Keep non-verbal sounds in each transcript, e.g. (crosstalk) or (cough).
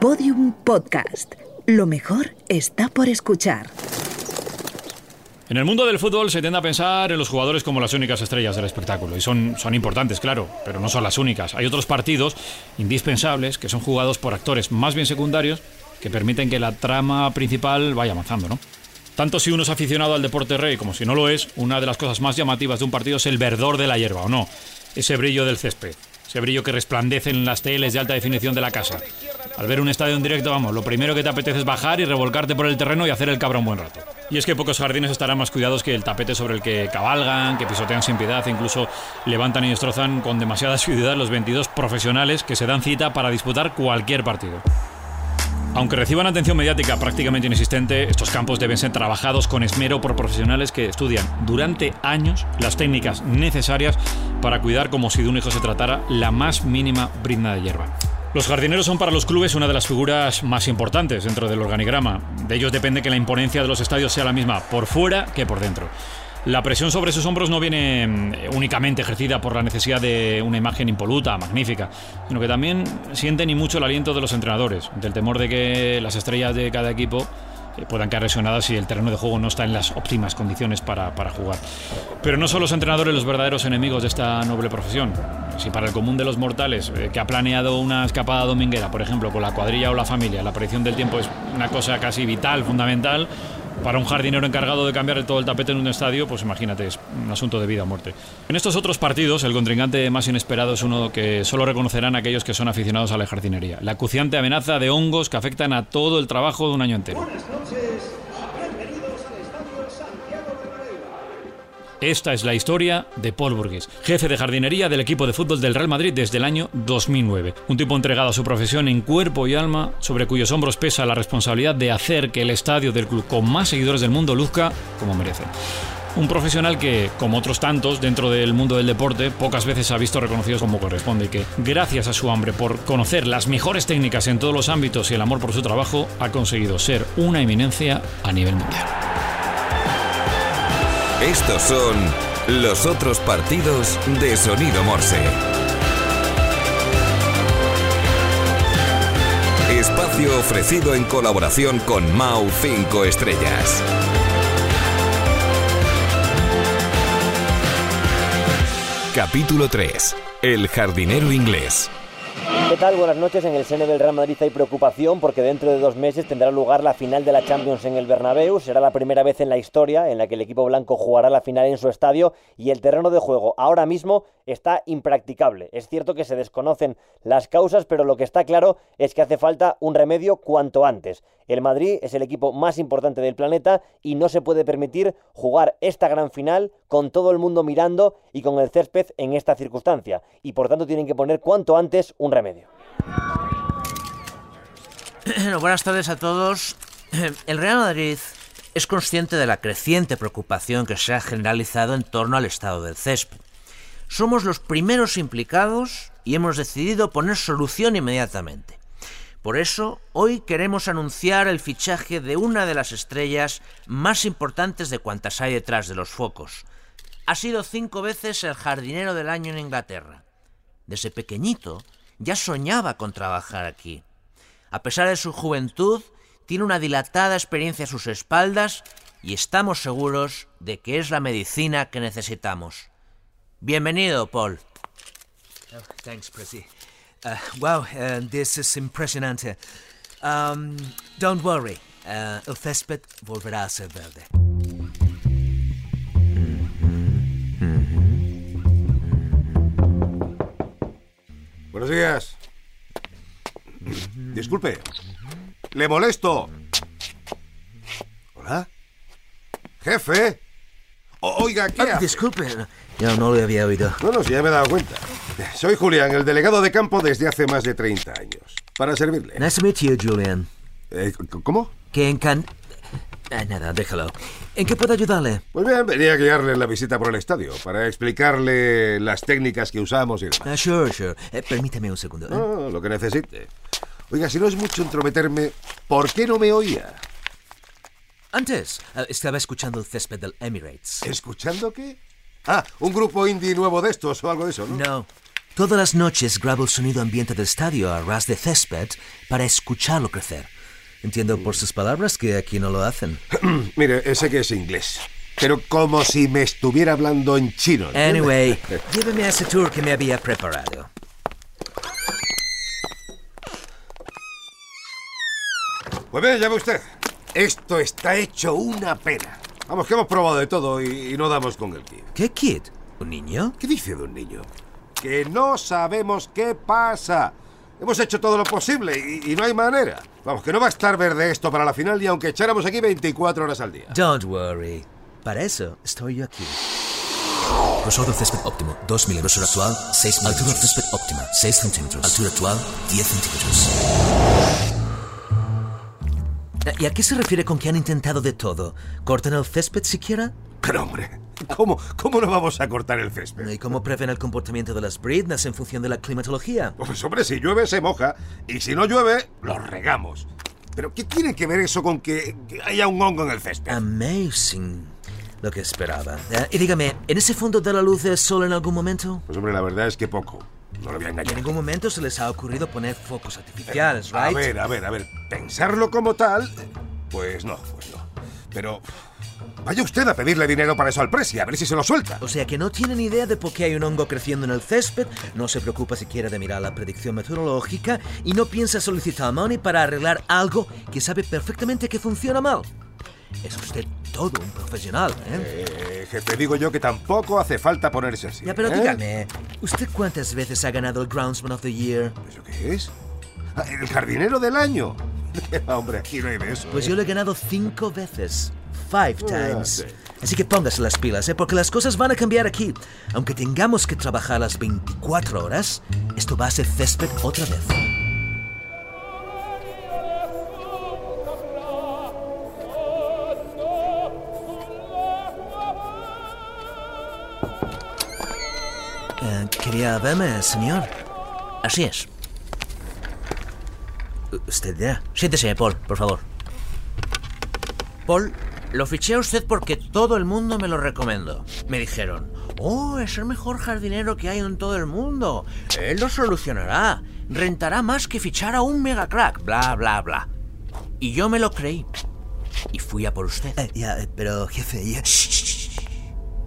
Podium Podcast. Lo mejor está por escuchar. En el mundo del fútbol se tiende a pensar en los jugadores como las únicas estrellas del espectáculo. Y son, son importantes, claro, pero no son las únicas. Hay otros partidos indispensables que son jugados por actores más bien secundarios que permiten que la trama principal vaya avanzando, ¿no? Tanto si uno es aficionado al deporte rey como si no lo es, una de las cosas más llamativas de un partido es el verdor de la hierba, ¿o no? Ese brillo del césped, ese brillo que resplandece en las teles de alta definición de la casa. Al ver un estadio en directo, vamos, lo primero que te apetece es bajar y revolcarte por el terreno y hacer el cabrón buen rato. Y es que pocos jardines estarán más cuidados que el tapete sobre el que cabalgan, que pisotean sin piedad, e incluso levantan y destrozan con demasiada (laughs) asiduidad los 22 profesionales que se dan cita para disputar cualquier partido. Aunque reciban atención mediática prácticamente inexistente, estos campos deben ser trabajados con esmero por profesionales que estudian durante años las técnicas necesarias para cuidar como si de un hijo se tratara la más mínima brinda de hierba. Los jardineros son para los clubes una de las figuras más importantes dentro del organigrama. De ellos depende que la imponencia de los estadios sea la misma por fuera que por dentro. La presión sobre sus hombros no viene mm, únicamente ejercida por la necesidad de una imagen impoluta, magnífica, sino que también sienten y mucho el aliento de los entrenadores, del temor de que las estrellas de cada equipo eh, puedan caer lesionadas si el terreno de juego no está en las óptimas condiciones para, jugar. Pero no son los entrenadores los verdaderos enemigos de esta noble profesión. Si para el común de los mortales, eh, que ha planeado una escapada dominguera, por ejemplo, con la cuadrilla o la familia, la aparición del tiempo es una cosa casi vital, fundamental, para un jardinero encargado de cambiar todo el tapete en un estadio, pues imagínate, es un asunto de vida o muerte. En estos otros partidos, el contrincante más inesperado es uno que solo reconocerán aquellos que son aficionados a la jardinería. La acuciante amenaza de hongos que afectan a todo el trabajo de un año entero. Esta es la historia de Paul Burgues, jefe de jardinería del equipo de fútbol del Real Madrid desde el año 2009. Un tipo entregado a su profesión en cuerpo y alma, sobre cuyos hombros pesa la responsabilidad de hacer que el estadio del club con más seguidores del mundo luzca como merece. Un profesional que, como otros tantos dentro del mundo del deporte, pocas veces ha visto reconocido como corresponde y que, gracias a su hambre por conocer las mejores técnicas en todos los ámbitos y el amor por su trabajo, ha conseguido ser una eminencia a nivel mundial. Estos son los otros partidos de Sonido Morse. Espacio ofrecido en colaboración con Mau 5 Estrellas. Capítulo 3. El jardinero inglés. ¿Qué tal? Buenas noches. En el seno del Real Madrid hay preocupación porque dentro de dos meses tendrá lugar la final de la Champions en el Bernabéu. Será la primera vez en la historia en la que el equipo blanco jugará la final en su estadio y el terreno de juego ahora mismo está impracticable. Es cierto que se desconocen las causas, pero lo que está claro es que hace falta un remedio cuanto antes. El Madrid es el equipo más importante del planeta y no se puede permitir jugar esta gran final con todo el mundo mirando y con el césped en esta circunstancia. Y por tanto tienen que poner cuanto antes un remedio. (clears throat) buenas tardes a todos. (clears throat) El Real Madrid es consciente de la creciente preocupación que se ha generalizado en torno al estado del césped. Somos los primeros implicados y hemos decidido poner solución inmediatamente. Por eso, hoy queremos anunciar el fichaje de una de las estrellas más importantes de cuantas hay detrás de los focos. Ha sido cinco veces el jardinero del año en Inglaterra. Desde pequeñito ya soñaba con trabajar aquí. A pesar de su juventud, tiene una dilatada experiencia a sus espaldas y estamos seguros de que es la medicina que necesitamos. Bienvenido, Paul. Oh, thanks. Uh, wow, uh, this is impresionante. Um, don't worry, uh, el césped volverá a ser verde. Buenos días. Disculpe. Le molesto. Hola. Jefe. O- oiga, ¿qué Ah, disculpe, yo no lo había oído. No, no, sí, ya me he dado cuenta. Soy Julián, el delegado de campo desde hace más de 30 años. Para servirle. Nice to meet you, Julian. Eh, ¿Cómo? Que encan... Ah, nada, déjalo. ¿En qué puedo ayudarle? Pues bien, venía a guiarle en la visita por el estadio para explicarle las técnicas que usamos y demás. Ah, sure, sure. Eh, permíteme un segundo. ¿eh? No, lo que necesite. Oiga, si no es mucho entrometerme, ¿por qué no me oía? Antes, eh, estaba escuchando el césped del Emirates. ¿Escuchando qué? Ah, un grupo indie nuevo de estos o algo de eso, ¿no? No, Todas las noches grabo el sonido ambiente del estadio a ras de césped para escucharlo crecer. Entiendo por sus palabras que aquí no lo hacen. (clears throat) Mire, sé que es inglés. Pero como si me estuviera hablando en chino. ¿entiende? Anyway, (laughs) lléveme a ese tour que me había preparado. Pues bien, ya ve usted. Esto está hecho una pena. Vamos, que hemos probado de todo y, y no damos con el kit. ¿Qué kid? ¿Un niño? ¿Qué dice de un niño? Que no sabemos qué pasa. Hemos hecho todo lo posible y, y no hay manera. Vamos, que no va a estar verde esto para la final ni aunque echáramos aquí 24 horas al día. Don't worry. Para eso estoy yo aquí. Grosor del césped óptimo, 2 milímetros. Grosor actual, 6 milímetros. Altura del césped óptima, 6 centímetros. Altura actual, 10 centímetros. ¿Y a qué se refiere con que han intentado de todo? ¿Cortan el césped siquiera? Pero hombre, ¿cómo, ¿cómo no vamos a cortar el césped? ¿Y cómo prevén el comportamiento de las bridnas en función de la climatología? Pues hombre, si llueve se moja y si no llueve, lo regamos. Pero ¿qué tiene que ver eso con que, haya un hongo en el césped? Amazing. Lo que esperaba. Eh, y dígame, ¿en ese fondo de la luz el sol en algún momento? Pues hombre, la verdad es que poco. No lo voy a Y en engañar. ningún momento se les ha ocurrido poner focos artificiales, A ¿right? ver, a ver, a ver. Pensarlo como tal, pues no, pues no. Pero vaya usted a pedirle dinero para eso al Presi, a ver si se lo suelta. O sea que no tienen idea de por qué hay un hongo creciendo en el césped, no se preocupa siquiera de mirar la predicción meteorológica y no piensa solicitar money para arreglar algo que sabe perfectamente que funciona mal. Es usted todo un profesional, ¿eh? Eh, jefe, digo yo que tampoco hace falta ponerse así. Ya, pero ¿eh? dígame, ¿usted cuántas veces ha ganado el Groundsman of the Year? ¿Eso qué es? Ah, El jardinero del año. (laughs) Hombre, aquí no hay de eso. Pues ¿eh? yo lo he ganado cinco veces. Five times. sí. Así que póngase las pilas, ¿eh? porque las cosas van a cambiar aquí. Aunque tengamos que trabajar las 24 horas, esto va a ser césped otra vez. ¿Quería verme, señor? Así es. ¿Usted ya? Siéntese, Paul, por favor. Paul, lo fiché a usted porque todo el mundo me lo recomendó. Me dijeron, oh, es el mejor jardinero que hay en todo el mundo. Él lo solucionará. Rentará más que fichar a un mega crack. Bla, bla, bla. Y yo me lo creí. Y fui a por usted. ya, pero jefe, ya...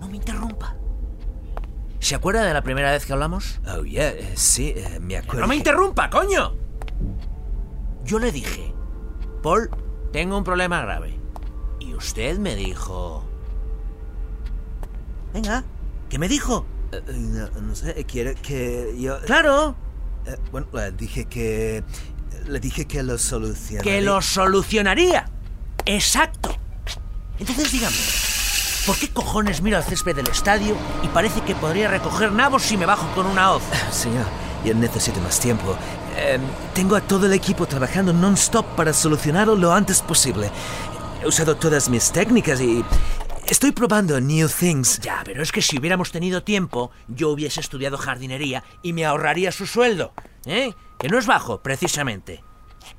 No me interrumpa. ¿Se acuerda de la primera vez que hablamos? Oh, yeah, sí, me acuerdo. ¡No me interrumpa, coño! Yo le dije, Paul, tengo un problema grave. Y usted me dijo... Venga, ¿qué me dijo? no, sé, quiere que yo... Claro. bueno, le dije que... Le dije que lo solucionaría. Que lo solucionaría. Exacto. Entonces dígame, ¿por qué cojones miro al césped del estadio y parece que podría recoger nabos si me bajo con una hoz? (laughs) Señor, yo necesito más tiempo. Eh, tengo a todo el equipo trabajando non-stop para solucionarlo lo antes posible. He usado todas mis técnicas y estoy probando new things. Ya, pero es que si hubiéramos tenido tiempo, yo hubiese estudiado jardinería y me ahorraría su sueldo. ¿Eh? Que no es bajo, precisamente.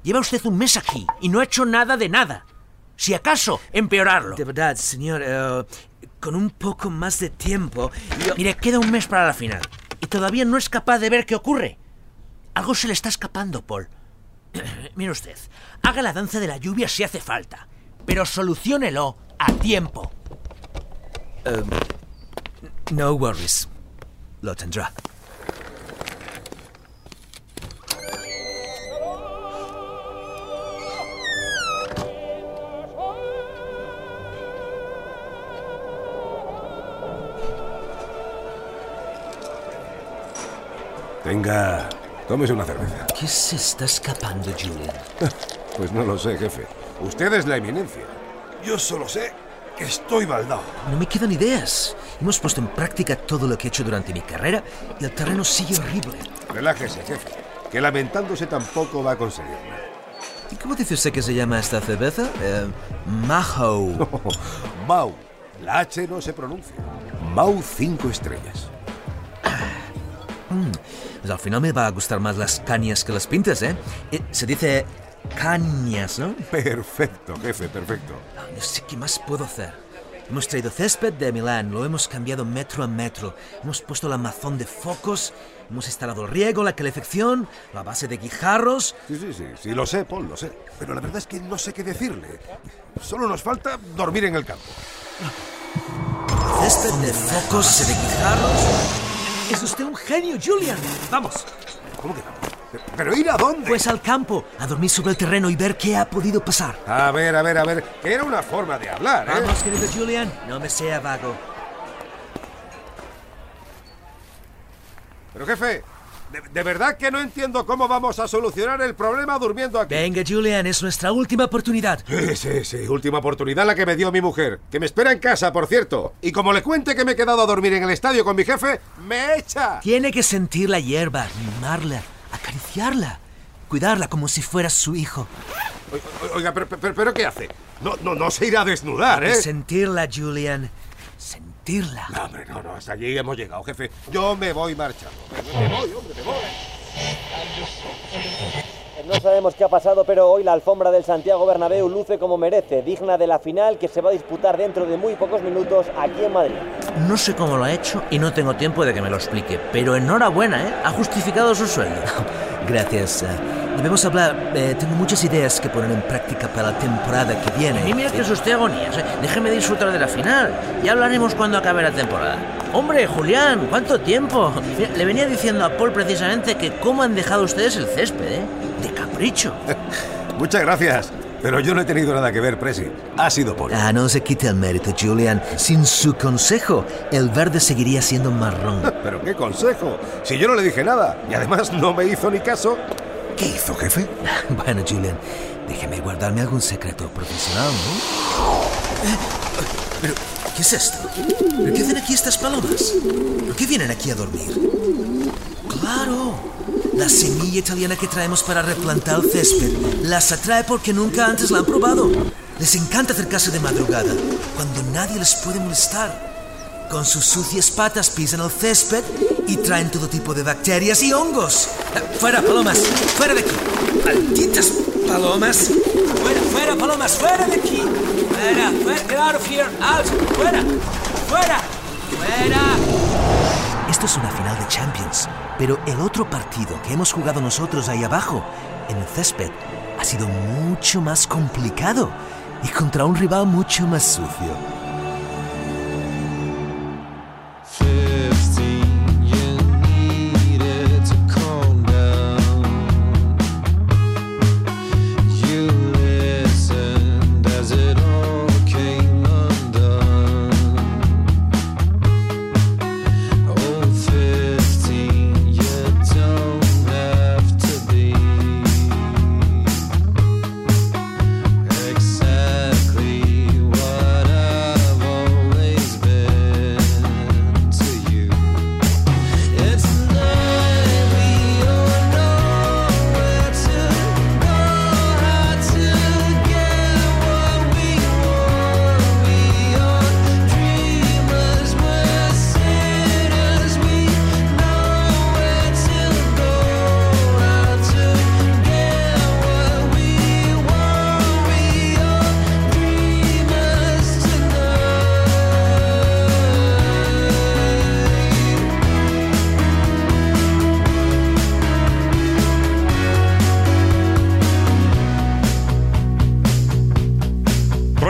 Lleva usted un mes aquí y no ha hecho nada de nada. Si acaso, empeorarlo. De verdad, señor, eh, con un poco más de tiempo... Mire, queda un mes para la final. Y todavía no es capaz de ver qué ocurre. Algo se le está escapando, Paul. (clears throat) Mire usted, haga la danza de la lluvia si hace falta, pero soluciónelo a tiempo. no worries. Lo tendrá. Venga, tómese una cerveza. ¿Qué se está escapando, Julian? (laughs) Pues no lo sé, jefe. Usted es la eminencia. Yo solo sé que estoy baldado. No me quedan ideas. Hemos puesto en práctica todo lo que he hecho durante mi carrera y el terreno sigue horrible. Relájese, jefe. Que lamentándose tampoco va a conseguirlo. ¿Y cómo dice usted que se llama esta cerveza? Eh, Maho. (laughs) Mau. La H no se pronuncia. Mau 5 estrellas. Pues al final me va a gustar más las cañas que las pintas, ¿eh? Eh, Se dice cañas, ¿no? (laughs) Perfecto, jefe, perfecto. Ah, No sé qué más puedo hacer. Hemos traído césped de Milán, lo hemos cambiado metro a metro. Hemos puesto la mazón de focos, hemos instalado el riego, la calefacción, la base de guijarros. Sí, sí, sí, sí, lo sé, Paul, lo sé. Pero la verdad es que no sé qué decirle. Solo nos falta dormir en el campo. Césped de focos, de guijarros. Es usted un genio, Julian. Vamos. ¿Cómo que vamos? ¿Pero ir a dónde? Pues al campo, a dormir sobre el terreno y ver qué ha podido pasar. A ver, a ver, a ver. Era una forma de hablar, ¿eh? Vamos, querido Julian, no me sea vago. Pero jefe, de, de, verdad que no entiendo cómo vamos a solucionar el problema durmiendo aquí. Venga, Julian, es nuestra última oportunidad. Sí, sí, sí, última oportunidad la que me dio mi mujer, que me espera en casa, por cierto. Y como le cuente que me he quedado a dormir en el estadio con mi jefe, me echa. Tiene que sentir la hierba, mimarla, acariciarla, cuidarla como si fuera su hijo. Oiga, pero, pero, pero ¿qué hace? No, no, no se irá a desnudar, ¿eh? Sentirla, Julian. Sentirla. No, hombre, no, no, hasta allí hemos llegado, jefe. Yo me voy marchando. Me voy, hombre, me voy. No sabemos qué ha pasado, pero hoy la alfombra del Santiago Bernabéu luce como merece, digna de la final que se va a disputar dentro de muy pocos minutos aquí en Madrid. No sé cómo lo ha hecho y no tengo tiempo de que me lo explique, pero enhorabuena, ¿eh? Ha justificado su sueldo. (laughs) Gracias. Uh, debemos hablar. Eh, tengo muchas ideas que poner en práctica para la temporada que viene. Y mira que es usted agonías. ¿eh? Déjeme disfrutar de la final. Ya hablaremos cuando acabe la temporada. Hombre, Julián, ¿cuánto tiempo? Mira, le venía diciendo a Paul precisamente que cómo han dejado ustedes el césped, ¿eh? De capricho. (laughs) Muchas gracias. Pero yo no he tenido nada que ver, Presi. Ha sido Paul. Ah, no se quite el mérito, Julian. Sin su consejo, el verde seguiría siendo marrón. (laughs) ¿Pero qué consejo? Si yo no le dije nada y además no me hizo ni caso. ¿Qué hizo, jefe? (laughs) bueno, Julian, déjeme guardarme algún secreto profesional, ¿no? Eh, ¿Pero qué es esto? ¿Pero qué hacen aquí estas palomas? ¿Por qué vienen aquí a dormir? ¡Claro! La semilla italiana que traemos para replantar el césped las atrae porque nunca antes la han probado. Les encanta acercarse de madrugada, cuando nadie les puede molestar. Con sus sucias patas pisan el césped y traen todo tipo de bacterias y hongos. ¡Fuera, palomas! ¡Fuera de aquí! ¡Malditas palomas! ¡Fuera, fuera, palomas! ¡Fuera de aquí! ¡Fuera! fuera ¡Get out of here! ¡Out! ¡Fuera! ¡Fuera! ¡Fuera! Esto es una final de Champions, pero el otro partido que hemos jugado nosotros ahí abajo, en el césped, ha sido mucho más complicado y contra un rival mucho más sucio.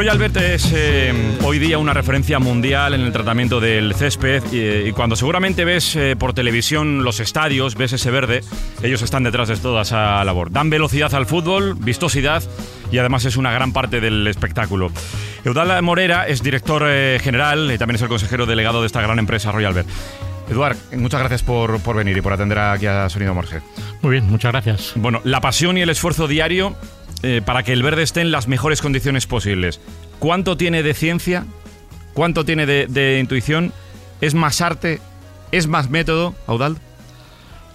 Roy Albert es eh, hoy día una referencia mundial en el tratamiento del césped y, y cuando seguramente ves eh, por televisión los estadios, ves ese verde, ellos están detrás de toda esa labor. Dan velocidad al fútbol, vistosidad y además es una gran parte del espectáculo. Eudal Morera es director eh, general y también es el consejero delegado de esta gran empresa Roy Albert. Eduard, muchas gracias por, por venir y por atender aquí a Sonido Morge. Muy bien, muchas gracias. Bueno, la pasión y el esfuerzo diario eh, para que el verde esté en las mejores condiciones posibles. ¿Cuánto tiene de ciencia? ¿Cuánto tiene de, intuición? ¿Es más arte? ¿Es más método, Audal?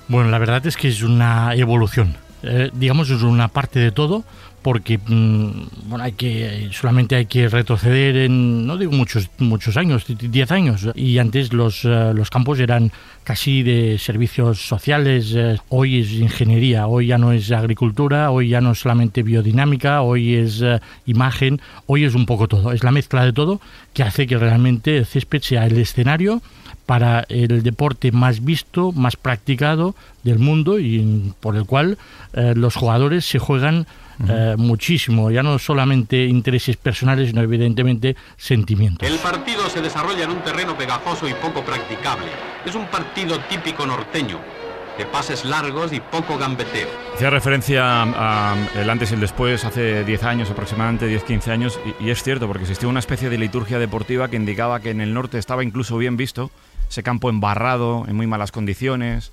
Bueno, la verdad es que es una evolución. Eh, digamos, es una parte de todo, porque mm, bueno, hay que solamente hay que retroceder en no digo muchos muchos años, 10 años. Y antes los, eh, los campos eran casi de servicios sociales, eh, hoy es ingeniería, hoy ya no es agricultura, hoy ya no es solamente biodinámica, hoy es eh, imagen, hoy es un poco todo, es la mezcla de todo que hace que realmente el césped sea el escenario para el deporte más visto, más practicado del mundo y por el cual los jugadores se juegan eh, muchísimo, ya no solamente intereses personales, sino evidentemente sentimientos. El partido se desarrolla en un terreno pegajoso y poco practicable. Es un partido típico norteño, de pases largos y poco gambeteo. Hacía referencia al antes y el después, hace 10 años aproximadamente, 10-15 años, y, y, es cierto, porque existía una especie de liturgia deportiva que indicaba que en el norte estaba incluso bien visto, ese campo embarrado, en muy malas condiciones,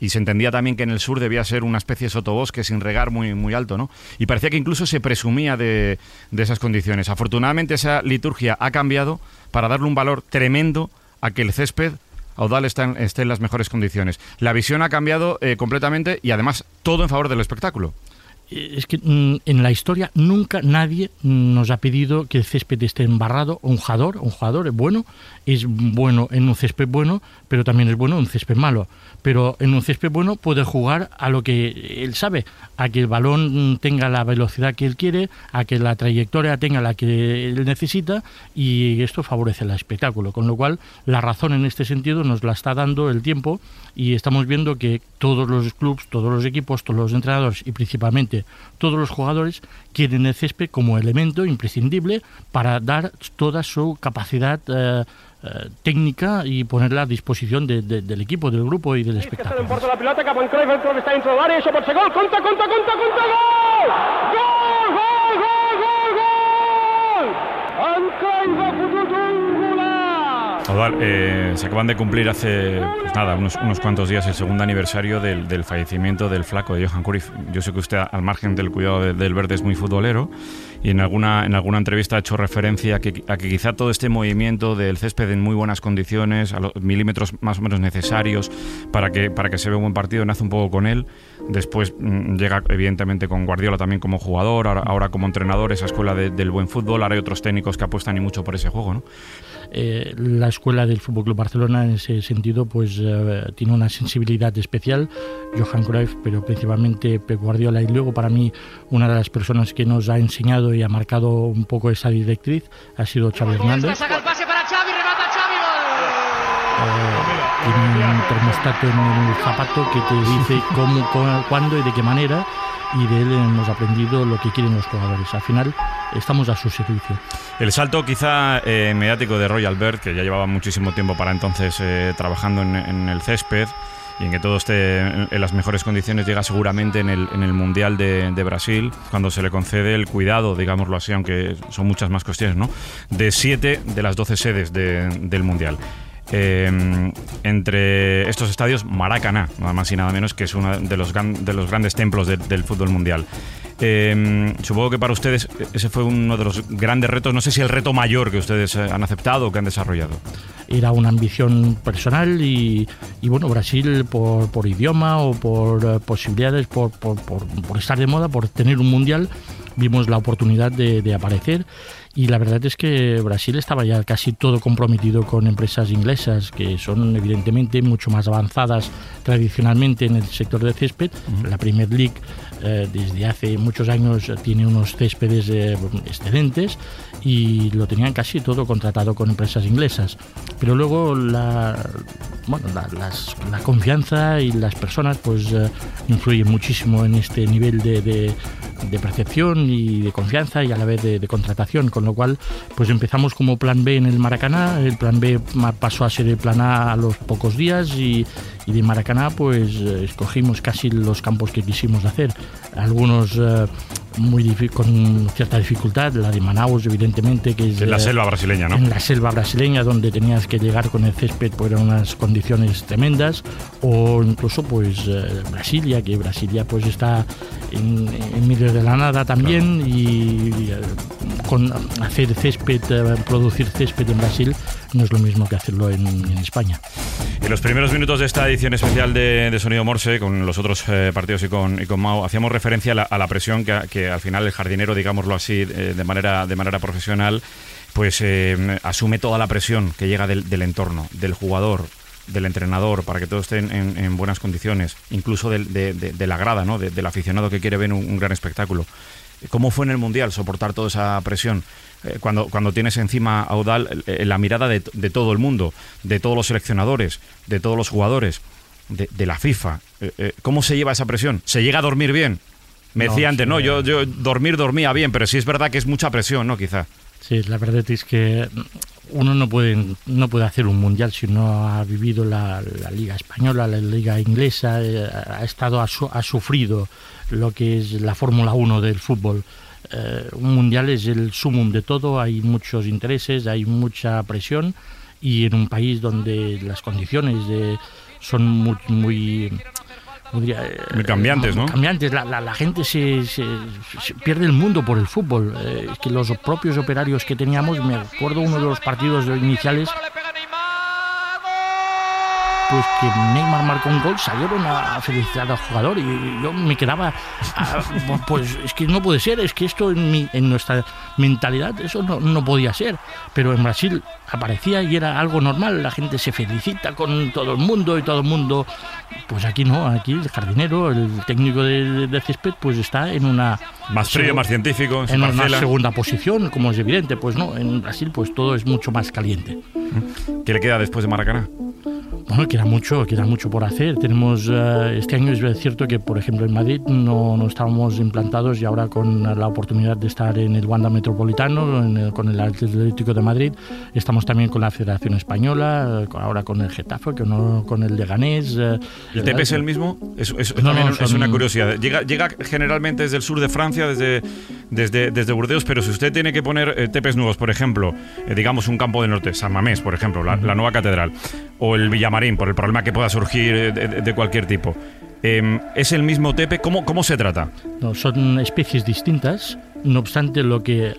y se entendía también que en el sur debía ser una especie de sotobosque sin regar muy, muy alto, ¿no? Y parecía que incluso se presumía de, de esas condiciones. Afortunadamente esa liturgia ha cambiado para darle un valor tremendo a que el césped Audal esté en, las mejores condiciones. La visión ha cambiado eh, completamente y además todo en favor del espectáculo es que mm, en la historia nunca nadie nos ha pedido que el césped esté embarrado. Un jugador, un jugador es bueno, es bueno en un césped bueno, pero también es bueno en un césped malo. Pero en un césped bueno puede jugar a lo que él sabe, a que el balón tenga la velocidad que él quiere, a que la trayectoria tenga la que él necesita y esto favorece el espectáculo. Con lo cual la razón en este sentido nos la está dando el tiempo y estamos viendo que todos los clubes, todos los equipos, todos los entrenadores y principalmente todos los jugadores quieren el césped como elemento imprescindible para dar toda su capacidad eh, eh, técnica y ponerla a disposición de, de, del equipo, del grupo y del espectáculo. Cruyff, el club gol, gol! Gol, gol, gol, gol, gol! Eh, se acaban de cumplir hace pues nada, unos, unos, cuantos días el segundo aniversario del, del, fallecimiento del flaco de Johan Cruyff. Yo sé que usted, al margen del cuidado de, del verde, es muy futbolero y en alguna, en alguna entrevista ha hecho referencia a que, a que quizá todo este movimiento del césped en muy buenas condiciones, a los milímetros más o menos necesarios para que, para que se vea un buen partido, nace un poco con él. Después mmm, llega evidentemente con Guardiola también como jugador, ahora, ahora como entrenador, esa escuela de, del buen fútbol. Ahora hay otros técnicos que apuestan y mucho por ese juego, ¿no? Eh, la escuela del Fútbol Club Barcelona en ese sentido pues eh, tiene una sensibilidad especial Johan Cruyff pero principalmente Pep Guardiola. Y luego para mí una de las personas que nos ha enseñado y ha marcado un poco esa directriz ha sido Xavi Hernández. remata Xavi eh, tiene un termostato en el zapato que te dice cómo, cuándo y de qué manera y de él hemos aprendido lo que quieren los jugadores. Al final estamos a su servicio. El salto quizá eh, mediático de Roy Albert, que ya llevaba muchísimo tiempo para entonces eh, trabajando en, el césped y en que todo esté en las mejores condiciones, llega seguramente en el, Mundial de, Brasil, cuando se le concede el cuidado, digámoslo así, aunque son muchas más cuestiones, ¿no? de siete de las doce sedes de, del Mundial. Eh, entre estos estadios, Maracaná, nada más y nada menos, que es uno de los, de los grandes templos de, del fútbol mundial. Eh, supongo que para ustedes ese fue uno de los grandes retos, no sé si el reto mayor que ustedes han aceptado o que han desarrollado. Era una ambición personal y, y bueno, Brasil por, por, idioma o por uh, posibilidades, por, por, por, estar de moda, por tener un mundial, vimos la oportunidad de, de aparecer y la verdad es que Brasil estaba ya casi todo comprometido con empresas inglesas que son evidentemente mucho más avanzadas tradicionalmente en el sector de césped. Uh -huh. La Premier League eh, desde hace muchos años tiene unos céspedes eh, excelentes y lo tenían casi todo contratado con empresas inglesas. Pero luego la, bueno, la, las, la confianza y las personas pues eh, influyen muchísimo en este nivel de, de, de, percepción y de confianza y a la vez de, de, contratación, con lo cual pues empezamos como plan B en el Maracaná, el plan B pasó a ser el plan A a los pocos días y, y de Maracaná pues escogimos casi los campos que quisimos hacer. Algunos eh, muy con cierta dificultad, la de Manaus evidentemente que es en la selva brasileña, ¿no? En la selva brasileña donde tenías que llegar con el césped pues, unas condiciones tremendas o incluso pues eh, Brasilia, que Brasilia pues está en, en, medio de la nada también claro. y, y, con hacer césped, producir césped en Brasil no es lo mismo que hacerlo en, España. En los primeros minutos de esta edición especial de, Sonido Morse, con los otros eh, partidos y con, y con Mao, hacíamos referencia a la, presión que, al final el jardinero, digámoslo así, eh, de, manera, de manera profesional, pues asume toda la presión que llega del, entorno, del jugador, del entrenador para que todos estén en, buenas condiciones, incluso de, la grada, ¿no? del aficionado que quiere ver un, gran espectáculo. ¿Cómo fue en el Mundial soportar toda esa presión? Eh, cuando, cuando tienes encima a eh, la mirada de, todo el mundo, de todos los seleccionadores, de todos los jugadores, de, la FIFA. Eh, ¿Cómo se lleva esa presión? ¿Se llega a dormir bien? Me decía antes, no, yo, yo dormir dormía bien, pero sí es verdad que es mucha presión, ¿no? Quizá. Sí, la verdad es que uno no puede, no puede hacer un mundial si no ha vivido la, liga española, la liga inglesa, eh, ha estado, ha, sufrido lo que es la Fórmula 1 del fútbol. Eh, un mundial es el sumum de todo, hay muchos intereses, hay mucha presión y en un país donde las condiciones son muy, Muy cambiantes, ¿no? Cambiantes. La, la, gente se, se, pierde el mundo por el fútbol. Eh, es que los propios operarios que teníamos, me acuerdo uno de los partidos iniciales pues que Neymar marcó un gol, salieron a felicitar al jugador y yo me quedaba, ah, (laughs) pues es que no puede ser, es que esto en, en nuestra mentalidad eso no, no, podía ser, pero en Brasil aparecía y era algo normal, la gente se felicita con todo el mundo y todo el mundo, pues aquí no, aquí el jardinero, el técnico de, césped, pues está en una... Más frío, más científico. En una segunda posición, como es evidente, pues no, en Brasil pues todo es mucho más caliente. ¿Qué le queda después de Maracaná? Bueno, queda mucho, queda mucho por hacer. Tenemos eh, este año es cierto que, por ejemplo, en Madrid no, no estábamos implantados y ahora con la oportunidad de estar en el Wanda Metropolitano, con el Atlético de Madrid, estamos también con la Federación Española, eh, ahora con el Getafe, con, con el Leganés. Eh, ¿El TP es el mismo? Es, es, es una curiosidad. Llega, llega generalmente desde el sur de Francia, desde, desde, desde Burdeos, pero si usted tiene que poner TPs nuevos, por ejemplo, digamos un campo del norte, San Mamés, por ejemplo, la, la nueva catedral, o el Villamar por el problema que pueda surgir de, cualquier tipo. Em, ¿Es el mismo tepe? ¿Cómo, cómo se trata? No, son especies distintas. No obstante, lo que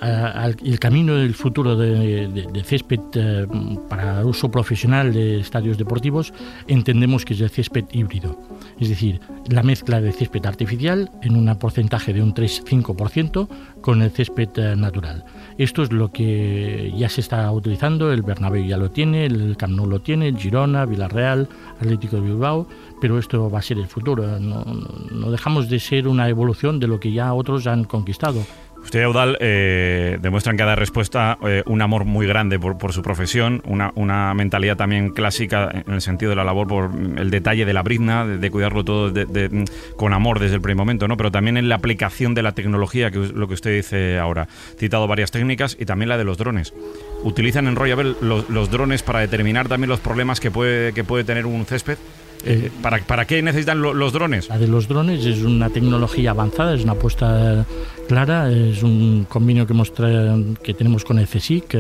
el camino del futuro de, césped eh, para uso profesional de estadios deportivos entendemos que es el césped híbrido. Es decir, la mezcla de césped artificial en un porcentaje de un 3-5% con el césped eh, natural. Esto es lo que ya se está utilizando, el Bernabéu ya lo tiene, el Camp Nou lo tiene, Girona, Villarreal, Atlético de Bilbao, pero esto va a ser el futuro. No, no dejamos de ser una evolución de lo que ya otros han conquistado. Usted, Audal, eh, demuestra en cada respuesta eh, un amor muy grande por, su profesión, una, una, mentalidad también clásica en el sentido de la labor por el detalle de la brizna, de, cuidarlo todo con amor desde el primer momento, ¿no? pero también en la aplicación de la tecnología, que es lo que usted dice ahora. Citado varias técnicas y también la de los drones. Utilizan en Royal los, los drones para determinar también los problemas que puede, que puede tener un césped eh, ¿para, ¿Para qué necesitan los drones? La de los drones es una tecnología avanzada, es una apuesta clara, es un convenio que, que tenemos con el CSIC.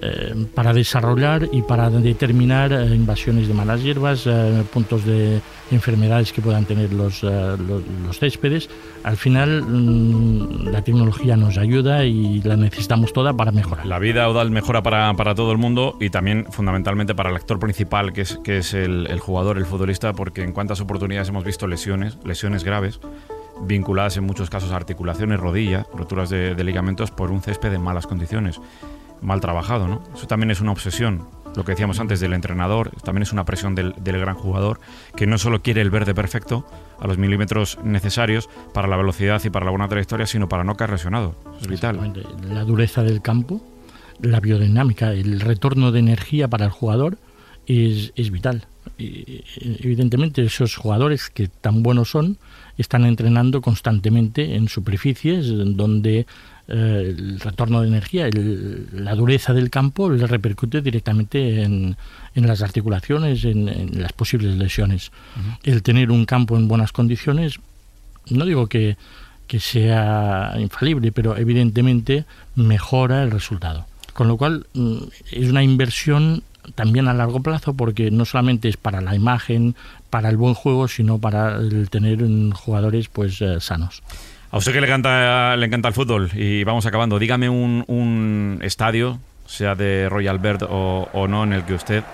Eh, para desarrollar y para determinar eh, invasiones de malas hierbas, eh, puntos de enfermedades que puedan tener los, los, céspedes. Al final mm, la tecnología nos ayuda y la necesitamos toda para mejorar. La vida Odal mejora para, para, todo el mundo y también fundamentalmente para el actor principal que es, que es el, el jugador, el futbolista, porque en cuántas oportunidades hemos visto lesiones, lesiones graves vinculadas en muchos casos a articulaciones, rodillas, roturas de, de ligamentos por un césped en malas condiciones mal trabajado, ¿no? Eso también es una obsesión. Lo que decíamos antes del entrenador, también es una presión del, gran jugador, que no solo quiere el verde perfecto a los milímetros necesarios para la velocidad y para la buena trayectoria, sino para no caer lesionado. es vital. La dureza del campo, la biodinámica, el retorno de energía para el jugador es, es vital. Evidentemente esos jugadores que tan buenos son están entrenando constantemente en superficies donde eh, el retorno de energía, la dureza del campo le repercute directamente en, las articulaciones, en, las posibles lesiones. El tener un campo en buenas condiciones, no digo que, sea infalible, pero evidentemente mejora el resultado. Con lo cual mm, es una inversión también a largo plazo porque no solamente es para la imagen, para el buen juego, sino para el tener jugadores pues eh, sanos. A usted que le encanta, le encanta el fútbol y vamos acabando, dígame un, estadio, sea de Royal Bird o, no, en el que usted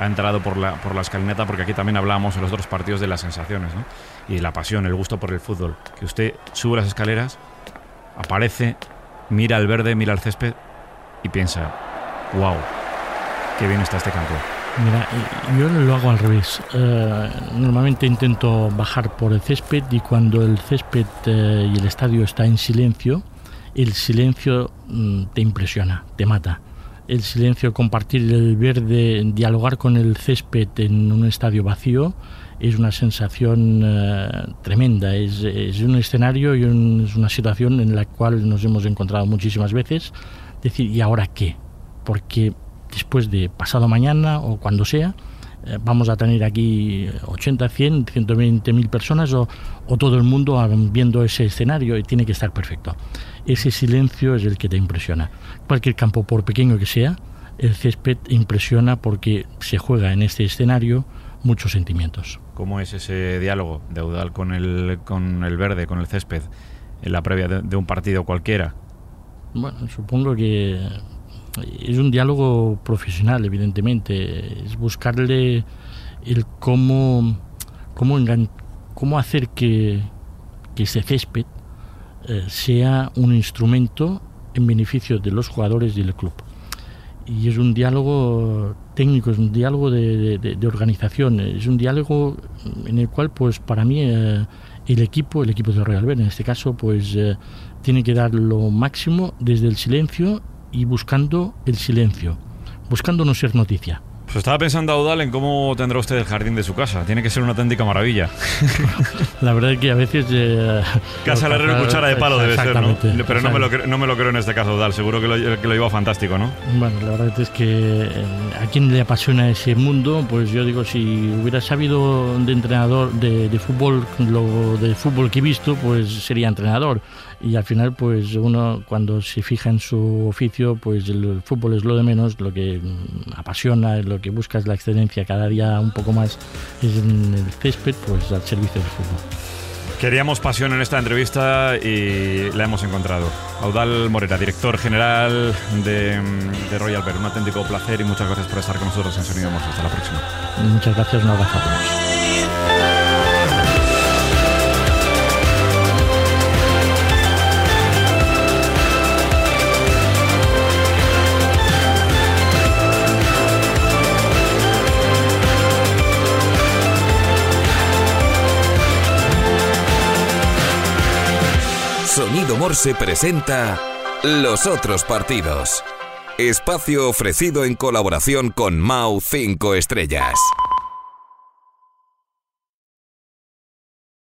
ha entrado por la, por escalinata, porque aquí también hablamos en los otros partidos de las sensaciones ¿no? y la pasión, el gusto por el fútbol. Que usted sube las escaleras, aparece, mira el verde, mira el césped y piensa, wow, qué bien está este campo. Mira, yo lo hago al revés. Eh, normalmente intento bajar por el césped y cuando el césped eh, y el estadio está en silencio, el silencio mm, te impresiona, te mata. El silencio, compartir el verde, dialogar con el césped en un estadio vacío, es una sensación eh, tremenda. Es, un escenario y es una situación en la cual nos hemos encontrado muchísimas veces. Decir, ¿y ahora qué? Porque después de pasado mañana o cuando sea, eh, vamos a tener aquí 80, 100, 120 mil personas o, todo el mundo viendo ese escenario y tiene que estar perfecto. Ese silencio es el que te impresiona. Cualquier campo, por pequeño que sea, el césped impresiona porque se juega en este escenario muchos sentimientos. ¿Cómo es ese diálogo de Audal con el, con el verde, con el césped, en la previa de un partido cualquiera? Bueno, supongo que es un diálogo profesional, evidentemente. Es buscarle el cómo, cómo, cómo hacer que, que ese césped eh, sea un instrumento en beneficio de los jugadores y del club. Y es un diálogo técnico, es un diálogo de, organización, es un diálogo en el cual, pues para mí, eh, el equipo, el equipo de Real Ver, en este caso, pues eh, tiene que dar lo máximo desde el silencio y buscando el silencio, buscando no ser noticia. Pues estaba pensando, Audal, en cómo tendrá usted el jardín de su casa. Tiene que ser una auténtica maravilla. (laughs) la verdad es que a veces... Eh, (laughs) casa la cuchara de palo debe ser, ¿no? Pero no me, lo, no me, lo, creo en este caso, Audal. Seguro que lo, que lo iba fantástico, ¿no? Bueno, la verdad es que eh, a quien le apasiona ese mundo, pues yo digo, si hubiera sabido de entrenador de, de fútbol, lo de fútbol que he visto, pues sería entrenador y al final pues uno cuando se fija en su oficio pues el fútbol es lo de menos, lo que apasiona, lo que busca es la excelencia cada día un poco más es en el césped pues al servicio del fútbol. Queríamos pasión en esta entrevista y la hemos encontrado. Audal Morera, director general de, Royal Bear. Un auténtico placer y muchas gracias por estar con nosotros en Sonido Morse. Hasta la próxima. Muchas gracias, un abrazo Sonido Morse presenta Los otros partidos. Espacio ofrecido en colaboración con Mau 5 Estrellas.